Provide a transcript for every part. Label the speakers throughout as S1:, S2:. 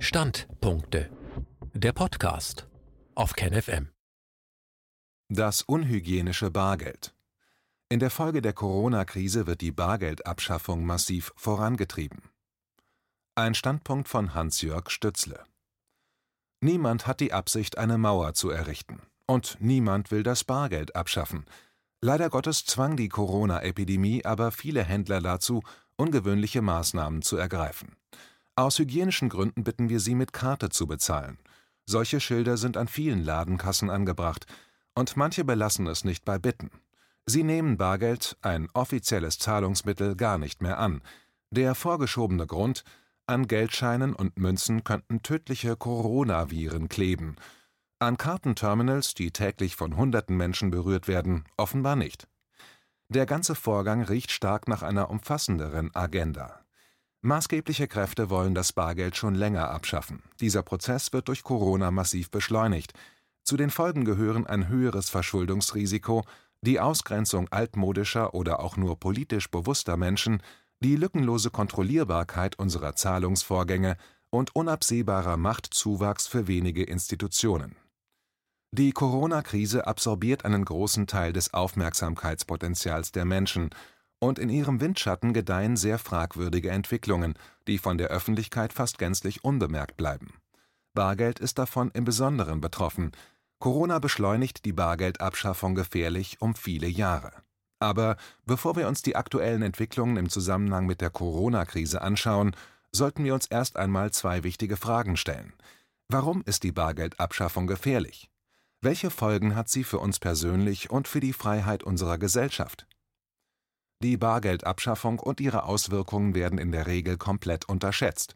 S1: Standpunkte. Der Podcast auf KenFM.
S2: Das unhygienische Bargeld. In der Folge der Corona-Krise wird die Bargeldabschaffung massiv vorangetrieben. Ein Standpunkt von Hans-Jörg Stützle. Niemand hat die Absicht, eine Mauer zu errichten. Und niemand will das Bargeld abschaffen. Leider Gottes zwang die Corona-Epidemie aber viele Händler dazu, ungewöhnliche Maßnahmen zu ergreifen. Aus hygienischen Gründen bitten wir Sie, mit Karte zu bezahlen. Solche Schilder sind an vielen Ladenkassen angebracht, und manche belassen es nicht bei Bitten. Sie nehmen Bargeld, ein offizielles Zahlungsmittel, gar nicht mehr an. Der vorgeschobene Grund, an Geldscheinen und Münzen könnten tödliche Coronaviren kleben. An Kartenterminals, die täglich von hunderten Menschen berührt werden, offenbar nicht. Der ganze Vorgang riecht stark nach einer umfassenderen Agenda. Maßgebliche Kräfte wollen das Bargeld schon länger abschaffen. Dieser Prozess wird durch Corona massiv beschleunigt. Zu den Folgen gehören ein höheres Verschuldungsrisiko, die Ausgrenzung altmodischer oder auch nur politisch bewusster Menschen, die lückenlose Kontrollierbarkeit unserer Zahlungsvorgänge und unabsehbarer Machtzuwachs für wenige Institutionen. Die Corona-Krise absorbiert einen großen Teil des Aufmerksamkeitspotenzials der Menschen, und in ihrem Windschatten gedeihen sehr fragwürdige Entwicklungen, die von der Öffentlichkeit fast gänzlich unbemerkt bleiben. Bargeld ist davon im Besonderen betroffen. Corona beschleunigt die Bargeldabschaffung gefährlich um viele Jahre. Aber bevor wir uns die aktuellen Entwicklungen im Zusammenhang mit der Corona-Krise anschauen, sollten wir uns erst einmal zwei wichtige Fragen stellen. Warum ist die Bargeldabschaffung gefährlich? Welche Folgen hat sie für uns persönlich und für die Freiheit unserer Gesellschaft? Die Bargeldabschaffung und ihre Auswirkungen werden in der Regel komplett unterschätzt.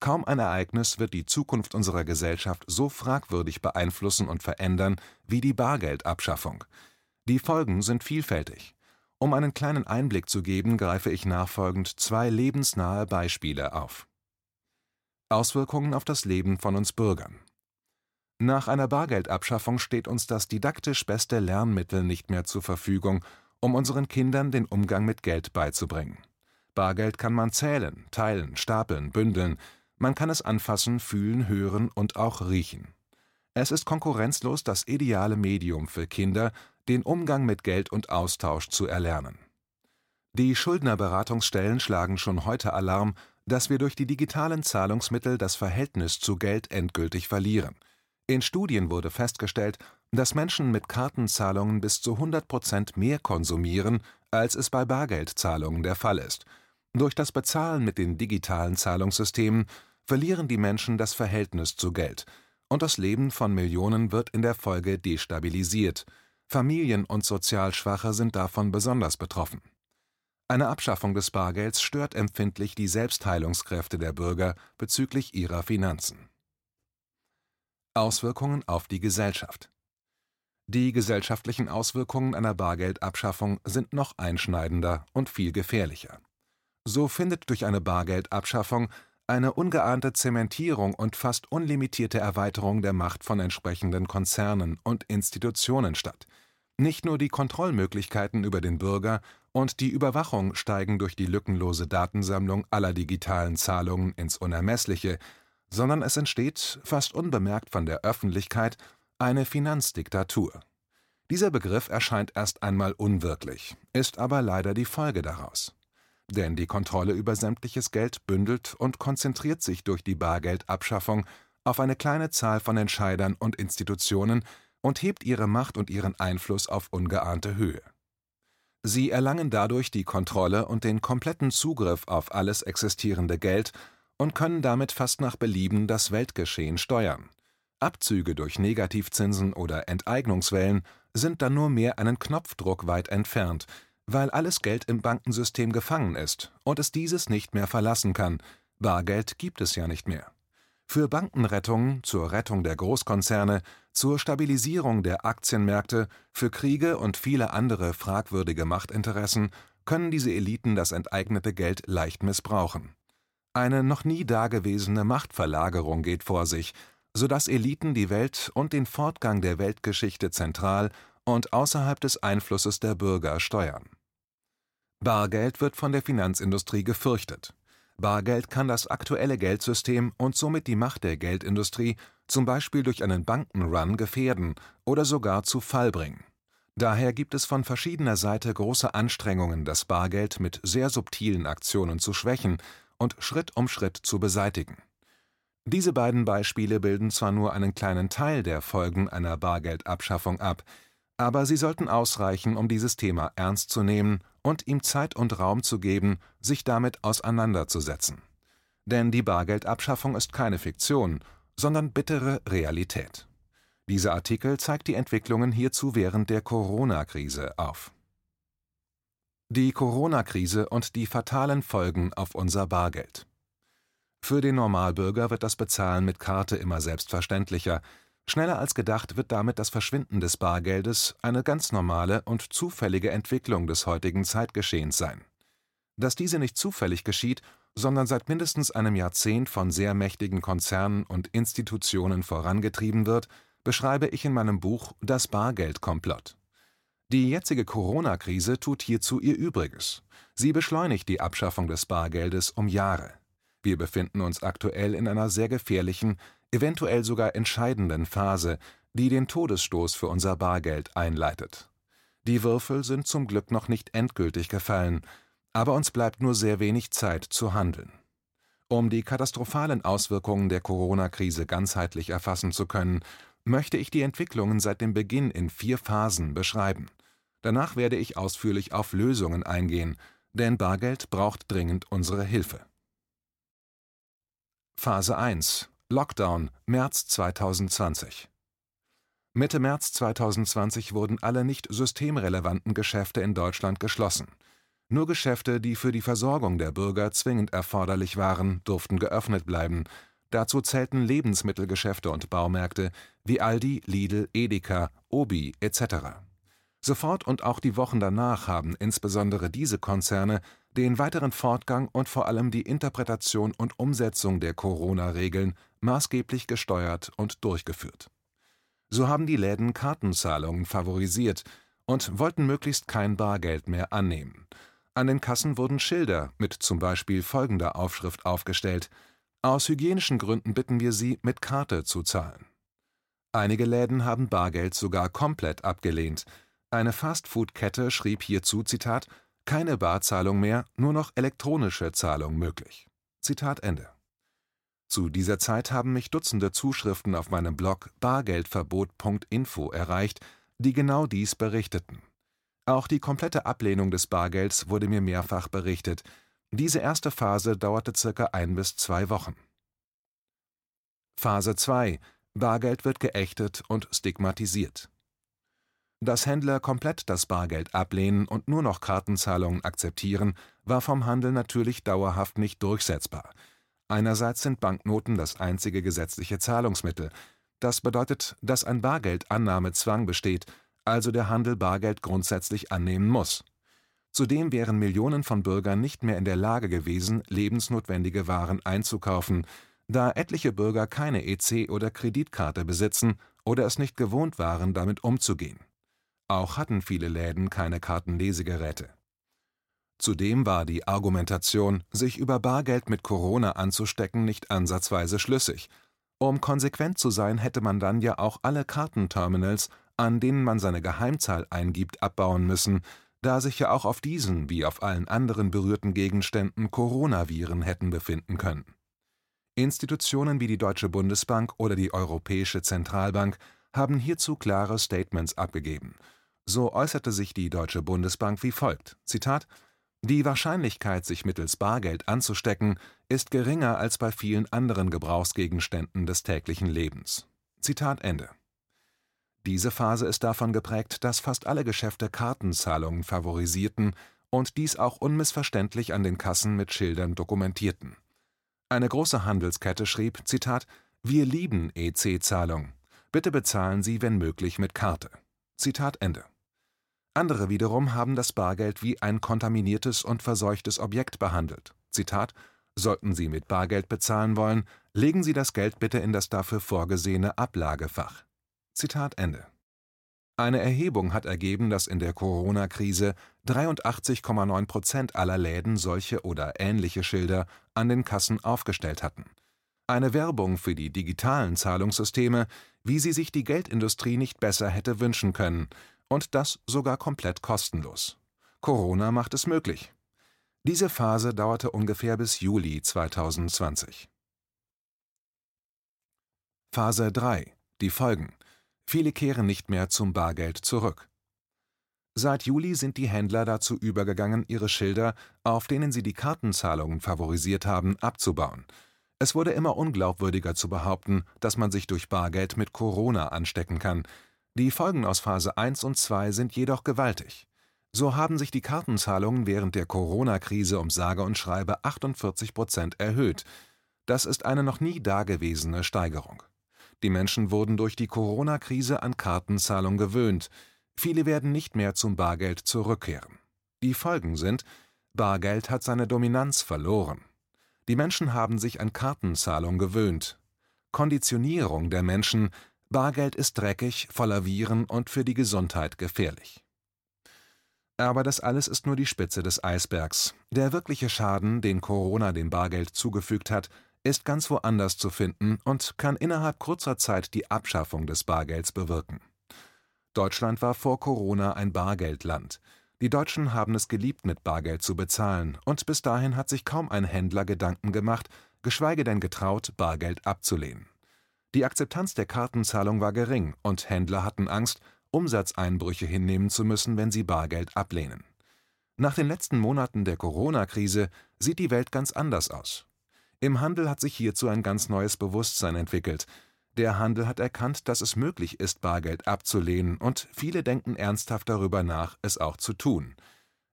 S2: Kaum ein Ereignis wird die Zukunft unserer Gesellschaft so fragwürdig beeinflussen und verändern wie die Bargeldabschaffung. Die Folgen sind vielfältig. Um einen kleinen Einblick zu geben, greife ich nachfolgend zwei lebensnahe Beispiele auf. Auswirkungen auf das Leben von uns Bürgern nach einer Bargeldabschaffung steht uns das didaktisch beste Lernmittel nicht mehr zur Verfügung, um unseren Kindern den Umgang mit Geld beizubringen. Bargeld kann man zählen, teilen, stapeln, bündeln, man kann es anfassen, fühlen, hören und auch riechen. Es ist konkurrenzlos das ideale Medium für Kinder, den Umgang mit Geld und Austausch zu erlernen. Die Schuldnerberatungsstellen schlagen schon heute Alarm, dass wir durch die digitalen Zahlungsmittel das Verhältnis zu Geld endgültig verlieren – in Studien wurde festgestellt, dass Menschen mit Kartenzahlungen bis zu 100 Prozent mehr konsumieren, als es bei Bargeldzahlungen der Fall ist. Durch das Bezahlen mit den digitalen Zahlungssystemen verlieren die Menschen das Verhältnis zu Geld, und das Leben von Millionen wird in der Folge destabilisiert. Familien und sozial Schwache sind davon besonders betroffen. Eine Abschaffung des Bargelds stört empfindlich die Selbstheilungskräfte der Bürger bezüglich ihrer Finanzen. Auswirkungen auf die Gesellschaft Die gesellschaftlichen Auswirkungen einer Bargeldabschaffung sind noch einschneidender und viel gefährlicher. So findet durch eine Bargeldabschaffung eine ungeahnte Zementierung und fast unlimitierte Erweiterung der Macht von entsprechenden Konzernen und Institutionen statt. Nicht nur die Kontrollmöglichkeiten über den Bürger und die Überwachung steigen durch die lückenlose Datensammlung aller digitalen Zahlungen ins Unermessliche, sondern es entsteht, fast unbemerkt von der Öffentlichkeit, eine Finanzdiktatur. Dieser Begriff erscheint erst einmal unwirklich, ist aber leider die Folge daraus. Denn die Kontrolle über sämtliches Geld bündelt und konzentriert sich durch die Bargeldabschaffung auf eine kleine Zahl von Entscheidern und Institutionen und hebt ihre Macht und ihren Einfluss auf ungeahnte Höhe. Sie erlangen dadurch die Kontrolle und den kompletten Zugriff auf alles existierende Geld und können damit fast nach Belieben das Weltgeschehen steuern. Abzüge durch Negativzinsen oder Enteignungswellen sind dann nur mehr einen Knopfdruck weit entfernt, weil alles Geld im Bankensystem gefangen ist und es dieses nicht mehr verlassen kann. Bargeld gibt es ja nicht mehr. Für Bankenrettungen, zur Rettung der Großkonzerne, zur Stabilisierung der Aktienmärkte, für Kriege und viele andere fragwürdige Machtinteressen können diese Eliten das enteignete Geld leicht missbrauchen. Eine noch nie dagewesene Machtverlagerung geht vor sich, so dass Eliten die Welt und den Fortgang der Weltgeschichte zentral und außerhalb des Einflusses der Bürger steuern. Bargeld wird von der Finanzindustrie gefürchtet. Bargeld kann das aktuelle Geldsystem und somit die Macht der Geldindustrie zum Beispiel durch einen Bankenrun gefährden oder sogar zu Fall bringen. Daher gibt es von verschiedener Seite große Anstrengungen, das Bargeld mit sehr subtilen Aktionen zu schwächen und Schritt um Schritt zu beseitigen. Diese beiden Beispiele bilden zwar nur einen kleinen Teil der Folgen einer Bargeldabschaffung ab, aber sie sollten ausreichen, um dieses Thema ernst zu nehmen und ihm Zeit und Raum zu geben, sich damit auseinanderzusetzen. Denn die Bargeldabschaffung ist keine Fiktion, sondern bittere Realität. Dieser Artikel zeigt die Entwicklungen hierzu während der Corona-Krise auf. Die Corona-Krise und die fatalen Folgen auf unser Bargeld. Für den Normalbürger wird das Bezahlen mit Karte immer selbstverständlicher, Schneller als gedacht wird damit das Verschwinden des Bargeldes eine ganz normale und zufällige Entwicklung des heutigen Zeitgeschehens sein. Dass diese nicht zufällig geschieht, sondern seit mindestens einem Jahrzehnt von sehr mächtigen Konzernen und Institutionen vorangetrieben wird, beschreibe ich in meinem Buch Das Bargeldkomplott. Die jetzige Corona-Krise tut hierzu ihr Übriges. Sie beschleunigt die Abschaffung des Bargeldes um Jahre. Wir befinden uns aktuell in einer sehr gefährlichen, eventuell sogar entscheidenden Phase, die den Todesstoß für unser Bargeld einleitet. Die Würfel sind zum Glück noch nicht endgültig gefallen, aber uns bleibt nur sehr wenig Zeit zu handeln. Um die katastrophalen Auswirkungen der Corona-Krise ganzheitlich erfassen zu können, möchte ich die Entwicklungen seit dem Beginn in vier Phasen beschreiben. Danach werde ich ausführlich auf Lösungen eingehen, denn Bargeld braucht dringend unsere Hilfe. Phase 1 Lockdown März 2020 Mitte März 2020 wurden alle nicht systemrelevanten Geschäfte in Deutschland geschlossen. Nur Geschäfte, die für die Versorgung der Bürger zwingend erforderlich waren, durften geöffnet bleiben. Dazu zählten Lebensmittelgeschäfte und Baumärkte wie Aldi, Lidl, Edeka, Obi etc. Sofort und auch die Wochen danach haben insbesondere diese Konzerne den weiteren Fortgang und vor allem die Interpretation und Umsetzung der Corona-Regeln maßgeblich gesteuert und durchgeführt. So haben die Läden Kartenzahlungen favorisiert und wollten möglichst kein Bargeld mehr annehmen. An den Kassen wurden Schilder mit zum Beispiel folgender Aufschrift aufgestellt: Aus hygienischen Gründen bitten wir Sie, mit Karte zu zahlen. Einige Läden haben Bargeld sogar komplett abgelehnt. Eine Fastfood-Kette schrieb hierzu: Zitat, Keine Barzahlung mehr, nur noch elektronische Zahlung möglich. Zitat Ende. Zu dieser Zeit haben mich Dutzende Zuschriften auf meinem Blog bargeldverbot.info erreicht, die genau dies berichteten. Auch die komplette Ablehnung des Bargelds wurde mir mehrfach berichtet. Diese erste Phase dauerte circa ein bis zwei Wochen. Phase 2 Bargeld wird geächtet und stigmatisiert. Dass Händler komplett das Bargeld ablehnen und nur noch Kartenzahlungen akzeptieren, war vom Handel natürlich dauerhaft nicht durchsetzbar. Einerseits sind Banknoten das einzige gesetzliche Zahlungsmittel. Das bedeutet, dass ein Bargeldannahmezwang besteht, also der Handel Bargeld grundsätzlich annehmen muss. Zudem wären Millionen von Bürgern nicht mehr in der Lage gewesen, lebensnotwendige Waren einzukaufen, da etliche Bürger keine EC oder Kreditkarte besitzen oder es nicht gewohnt waren, damit umzugehen. Auch hatten viele Läden keine Kartenlesegeräte Zudem war die Argumentation, sich über Bargeld mit Corona anzustecken, nicht ansatzweise schlüssig. Um konsequent zu sein, hätte man dann ja auch alle Kartenterminals, an denen man seine Geheimzahl eingibt, abbauen müssen, da sich ja auch auf diesen wie auf allen anderen berührten Gegenständen Coronaviren hätten befinden können. Institutionen wie die Deutsche Bundesbank oder die Europäische Zentralbank haben hierzu klare Statements abgegeben. So äußerte sich die Deutsche Bundesbank wie folgt: Zitat die Wahrscheinlichkeit, sich mittels Bargeld anzustecken, ist geringer als bei vielen anderen Gebrauchsgegenständen des täglichen Lebens. Zitat Ende. Diese Phase ist davon geprägt, dass fast alle Geschäfte Kartenzahlungen favorisierten und dies auch unmissverständlich an den Kassen mit Schildern dokumentierten. Eine große Handelskette schrieb: Zitat, Wir lieben EC-Zahlung. Bitte bezahlen Sie, wenn möglich, mit Karte. Zitat Ende. Andere wiederum haben das Bargeld wie ein kontaminiertes und verseuchtes Objekt behandelt. Zitat: Sollten Sie mit Bargeld bezahlen wollen, legen Sie das Geld bitte in das dafür vorgesehene Ablagefach. Zitat Ende. Eine Erhebung hat ergeben, dass in der Corona-Krise 83,9 Prozent aller Läden solche oder ähnliche Schilder an den Kassen aufgestellt hatten. Eine Werbung für die digitalen Zahlungssysteme, wie sie sich die Geldindustrie nicht besser hätte wünschen können, und das sogar komplett kostenlos. Corona macht es möglich. Diese Phase dauerte ungefähr bis Juli 2020. Phase 3 Die Folgen Viele kehren nicht mehr zum Bargeld zurück. Seit Juli sind die Händler dazu übergegangen, ihre Schilder, auf denen sie die Kartenzahlungen favorisiert haben, abzubauen. Es wurde immer unglaubwürdiger zu behaupten, dass man sich durch Bargeld mit Corona anstecken kann. Die Folgen aus Phase 1 und 2 sind jedoch gewaltig. So haben sich die Kartenzahlungen während der Corona-Krise um sage und schreibe 48 Prozent erhöht. Das ist eine noch nie dagewesene Steigerung. Die Menschen wurden durch die Corona-Krise an Kartenzahlung gewöhnt. Viele werden nicht mehr zum Bargeld zurückkehren. Die Folgen sind, Bargeld hat seine Dominanz verloren. Die Menschen haben sich an Kartenzahlung gewöhnt. Konditionierung der Menschen, Bargeld ist dreckig, voller Viren und für die Gesundheit gefährlich. Aber das alles ist nur die Spitze des Eisbergs. Der wirkliche Schaden, den Corona dem Bargeld zugefügt hat, ist ganz woanders zu finden und kann innerhalb kurzer Zeit die Abschaffung des Bargelds bewirken. Deutschland war vor Corona ein Bargeldland. Die Deutschen haben es geliebt, mit Bargeld zu bezahlen, und bis dahin hat sich kaum ein Händler Gedanken gemacht, geschweige denn getraut, Bargeld abzulehnen. Die Akzeptanz der Kartenzahlung war gering, und Händler hatten Angst, Umsatzeinbrüche hinnehmen zu müssen, wenn sie Bargeld ablehnen. Nach den letzten Monaten der Corona-Krise sieht die Welt ganz anders aus. Im Handel hat sich hierzu ein ganz neues Bewusstsein entwickelt, der Handel hat erkannt, dass es möglich ist, Bargeld abzulehnen, und viele denken ernsthaft darüber nach, es auch zu tun.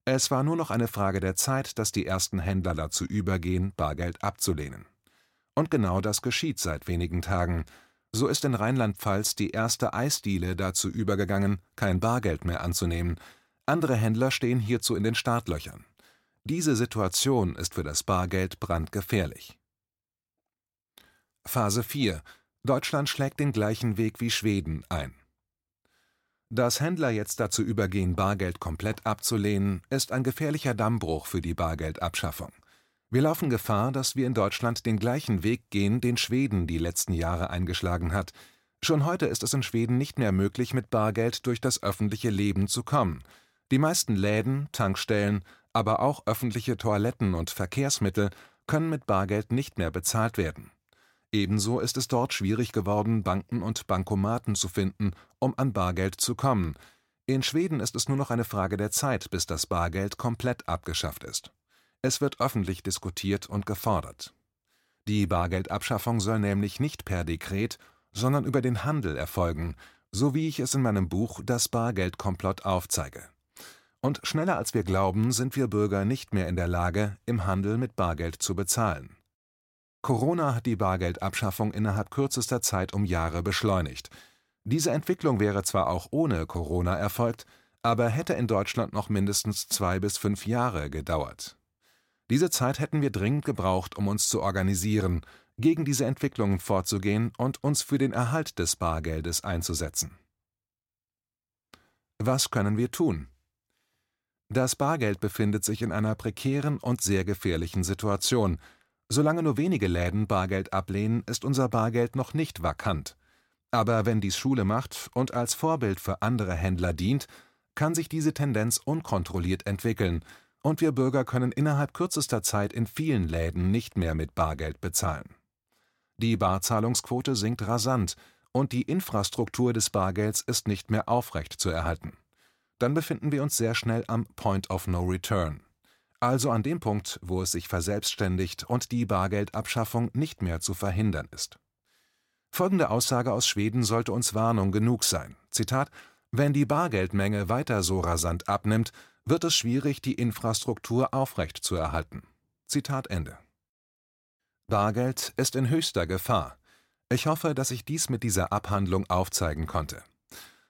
S2: Es war nur noch eine Frage der Zeit, dass die ersten Händler dazu übergehen, Bargeld abzulehnen. Und genau das geschieht seit wenigen Tagen. So ist in Rheinland-Pfalz die erste Eisdiele dazu übergegangen, kein Bargeld mehr anzunehmen. Andere Händler stehen hierzu in den Startlöchern. Diese Situation ist für das Bargeld brandgefährlich. Phase 4 Deutschland schlägt den gleichen Weg wie Schweden ein. Dass Händler jetzt dazu übergehen, Bargeld komplett abzulehnen, ist ein gefährlicher Dammbruch für die Bargeldabschaffung. Wir laufen Gefahr, dass wir in Deutschland den gleichen Weg gehen, den Schweden die letzten Jahre eingeschlagen hat. Schon heute ist es in Schweden nicht mehr möglich, mit Bargeld durch das öffentliche Leben zu kommen. Die meisten Läden, Tankstellen, aber auch öffentliche Toiletten und Verkehrsmittel können mit Bargeld nicht mehr bezahlt werden. Ebenso ist es dort schwierig geworden, Banken und Bankomaten zu finden, um an Bargeld zu kommen. In Schweden ist es nur noch eine Frage der Zeit, bis das Bargeld komplett abgeschafft ist. Es wird öffentlich diskutiert und gefordert. Die Bargeldabschaffung soll nämlich nicht per Dekret, sondern über den Handel erfolgen, so wie ich es in meinem Buch Das Bargeldkomplott aufzeige. Und schneller als wir glauben, sind wir Bürger nicht mehr in der Lage, im Handel mit Bargeld zu bezahlen. Corona hat die Bargeldabschaffung innerhalb kürzester Zeit um Jahre beschleunigt. Diese Entwicklung wäre zwar auch ohne Corona erfolgt, aber hätte in Deutschland noch mindestens zwei bis fünf Jahre gedauert. Diese Zeit hätten wir dringend gebraucht, um uns zu organisieren, gegen diese Entwicklungen vorzugehen und uns für den Erhalt des Bargeldes einzusetzen. Was können wir tun? Das Bargeld befindet sich in einer prekären und sehr gefährlichen Situation, Solange nur wenige Läden Bargeld ablehnen, ist unser Bargeld noch nicht vakant. Aber wenn dies Schule macht und als Vorbild für andere Händler dient, kann sich diese Tendenz unkontrolliert entwickeln, und wir Bürger können innerhalb kürzester Zeit in vielen Läden nicht mehr mit Bargeld bezahlen. Die Barzahlungsquote sinkt rasant, und die Infrastruktur des Bargelds ist nicht mehr aufrecht zu erhalten. Dann befinden wir uns sehr schnell am Point of No Return also an dem Punkt, wo es sich verselbstständigt und die Bargeldabschaffung nicht mehr zu verhindern ist. Folgende Aussage aus Schweden sollte uns Warnung genug sein. Zitat Wenn die Bargeldmenge weiter so rasant abnimmt, wird es schwierig, die Infrastruktur aufrecht zu erhalten. Zitat Ende. Bargeld ist in höchster Gefahr. Ich hoffe, dass ich dies mit dieser Abhandlung aufzeigen konnte.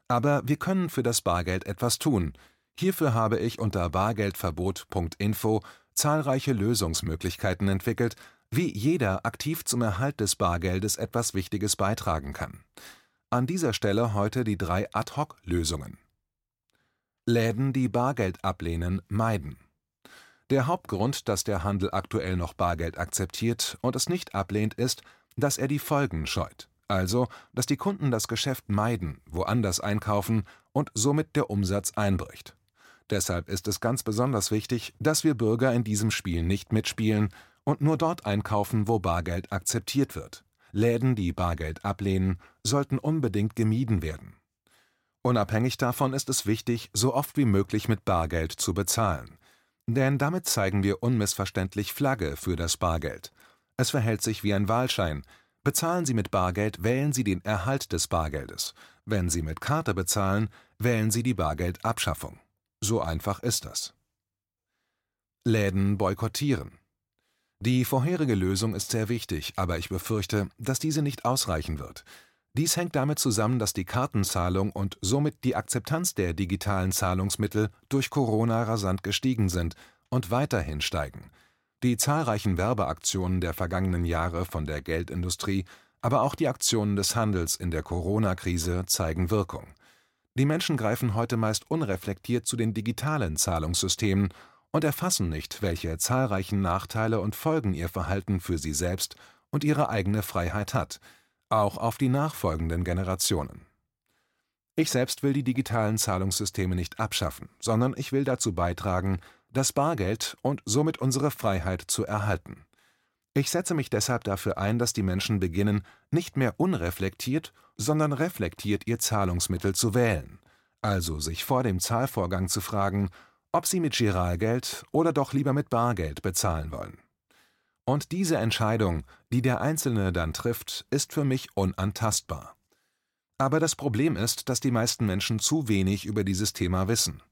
S2: Aber wir können für das Bargeld etwas tun, Hierfür habe ich unter bargeldverbot.info zahlreiche Lösungsmöglichkeiten entwickelt, wie jeder aktiv zum Erhalt des Bargeldes etwas Wichtiges beitragen kann. An dieser Stelle heute die drei Ad-hoc-Lösungen. Läden, die Bargeld ablehnen, meiden. Der Hauptgrund, dass der Handel aktuell noch Bargeld akzeptiert und es nicht ablehnt, ist, dass er die Folgen scheut, also dass die Kunden das Geschäft meiden, woanders einkaufen und somit der Umsatz einbricht. Deshalb ist es ganz besonders wichtig, dass wir Bürger in diesem Spiel nicht mitspielen und nur dort einkaufen, wo Bargeld akzeptiert wird. Läden, die Bargeld ablehnen, sollten unbedingt gemieden werden. Unabhängig davon ist es wichtig, so oft wie möglich mit Bargeld zu bezahlen. Denn damit zeigen wir unmissverständlich Flagge für das Bargeld. Es verhält sich wie ein Wahlschein. Bezahlen Sie mit Bargeld, wählen Sie den Erhalt des Bargeldes. Wenn Sie mit Karte bezahlen, wählen Sie die Bargeldabschaffung. So einfach ist das. Läden boykottieren. Die vorherige Lösung ist sehr wichtig, aber ich befürchte, dass diese nicht ausreichen wird. Dies hängt damit zusammen, dass die Kartenzahlung und somit die Akzeptanz der digitalen Zahlungsmittel durch Corona rasant gestiegen sind und weiterhin steigen. Die zahlreichen Werbeaktionen der vergangenen Jahre von der Geldindustrie, aber auch die Aktionen des Handels in der Corona-Krise zeigen Wirkung. Die Menschen greifen heute meist unreflektiert zu den digitalen Zahlungssystemen und erfassen nicht, welche zahlreichen Nachteile und Folgen ihr Verhalten für sie selbst und ihre eigene Freiheit hat – auch auf die nachfolgenden Generationen. Ich selbst will die digitalen Zahlungssysteme nicht abschaffen, sondern ich will dazu beitragen, das Bargeld und somit unsere Freiheit zu erhalten. Ich setze mich deshalb dafür ein, dass die Menschen beginnen, nicht mehr unreflektiert, sondern reflektiert ihr Zahlungsmittel zu wählen, also sich vor dem Zahlvorgang zu fragen, ob sie mit Giralgeld oder doch lieber mit Bargeld bezahlen wollen. Und diese Entscheidung, die der Einzelne dann trifft, ist für mich unantastbar. Aber das Problem ist, dass die meisten Menschen zu wenig über dieses Thema wissen.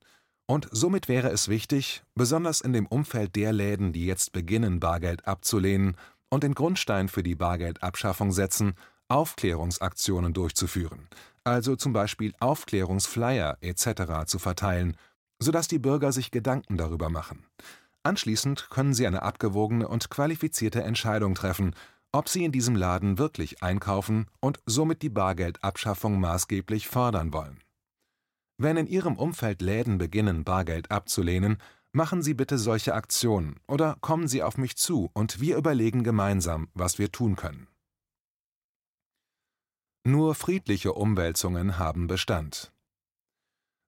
S2: Und somit wäre es wichtig, besonders in dem Umfeld der Läden, die jetzt beginnen, Bargeld abzulehnen und den Grundstein für die Bargeldabschaffung setzen, Aufklärungsaktionen durchzuführen, also zum Beispiel Aufklärungsflyer etc. zu verteilen, sodass die Bürger sich Gedanken darüber machen. Anschließend können Sie eine abgewogene und qualifizierte Entscheidung treffen, ob Sie in diesem Laden wirklich einkaufen und somit die Bargeldabschaffung maßgeblich fördern wollen. Wenn in Ihrem Umfeld Läden beginnen, Bargeld abzulehnen, machen Sie bitte solche Aktionen oder kommen Sie auf mich zu und wir überlegen gemeinsam, was wir tun können. Nur friedliche Umwälzungen haben Bestand.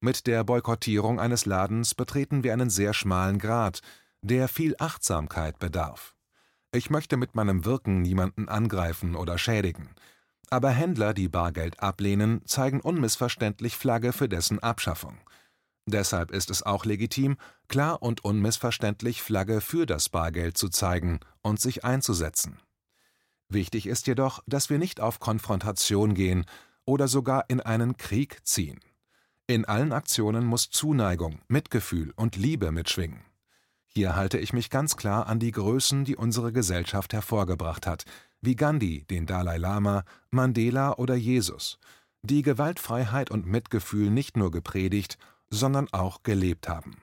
S2: Mit der Boykottierung eines Ladens betreten wir einen sehr schmalen Grat, der viel Achtsamkeit bedarf. Ich möchte mit meinem Wirken niemanden angreifen oder schädigen. Aber Händler, die Bargeld ablehnen, zeigen unmissverständlich Flagge für dessen Abschaffung. Deshalb ist es auch legitim, klar und unmissverständlich Flagge für das Bargeld zu zeigen und sich einzusetzen. Wichtig ist jedoch, dass wir nicht auf Konfrontation gehen oder sogar in einen Krieg ziehen. In allen Aktionen muss Zuneigung, Mitgefühl und Liebe mitschwingen. Hier halte ich mich ganz klar an die Größen, die unsere Gesellschaft hervorgebracht hat, wie Gandhi, den Dalai Lama, Mandela oder Jesus, die Gewaltfreiheit und Mitgefühl nicht nur gepredigt, sondern auch gelebt haben.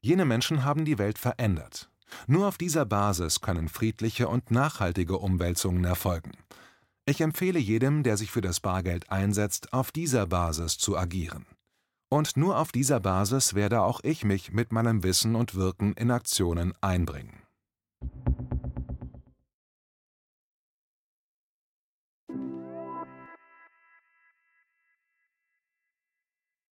S2: Jene Menschen haben die Welt verändert. Nur auf dieser Basis können friedliche und nachhaltige Umwälzungen erfolgen. Ich empfehle jedem, der sich für das Bargeld einsetzt, auf dieser Basis zu agieren. Und nur auf dieser Basis werde auch ich mich mit meinem Wissen und Wirken in Aktionen einbringen.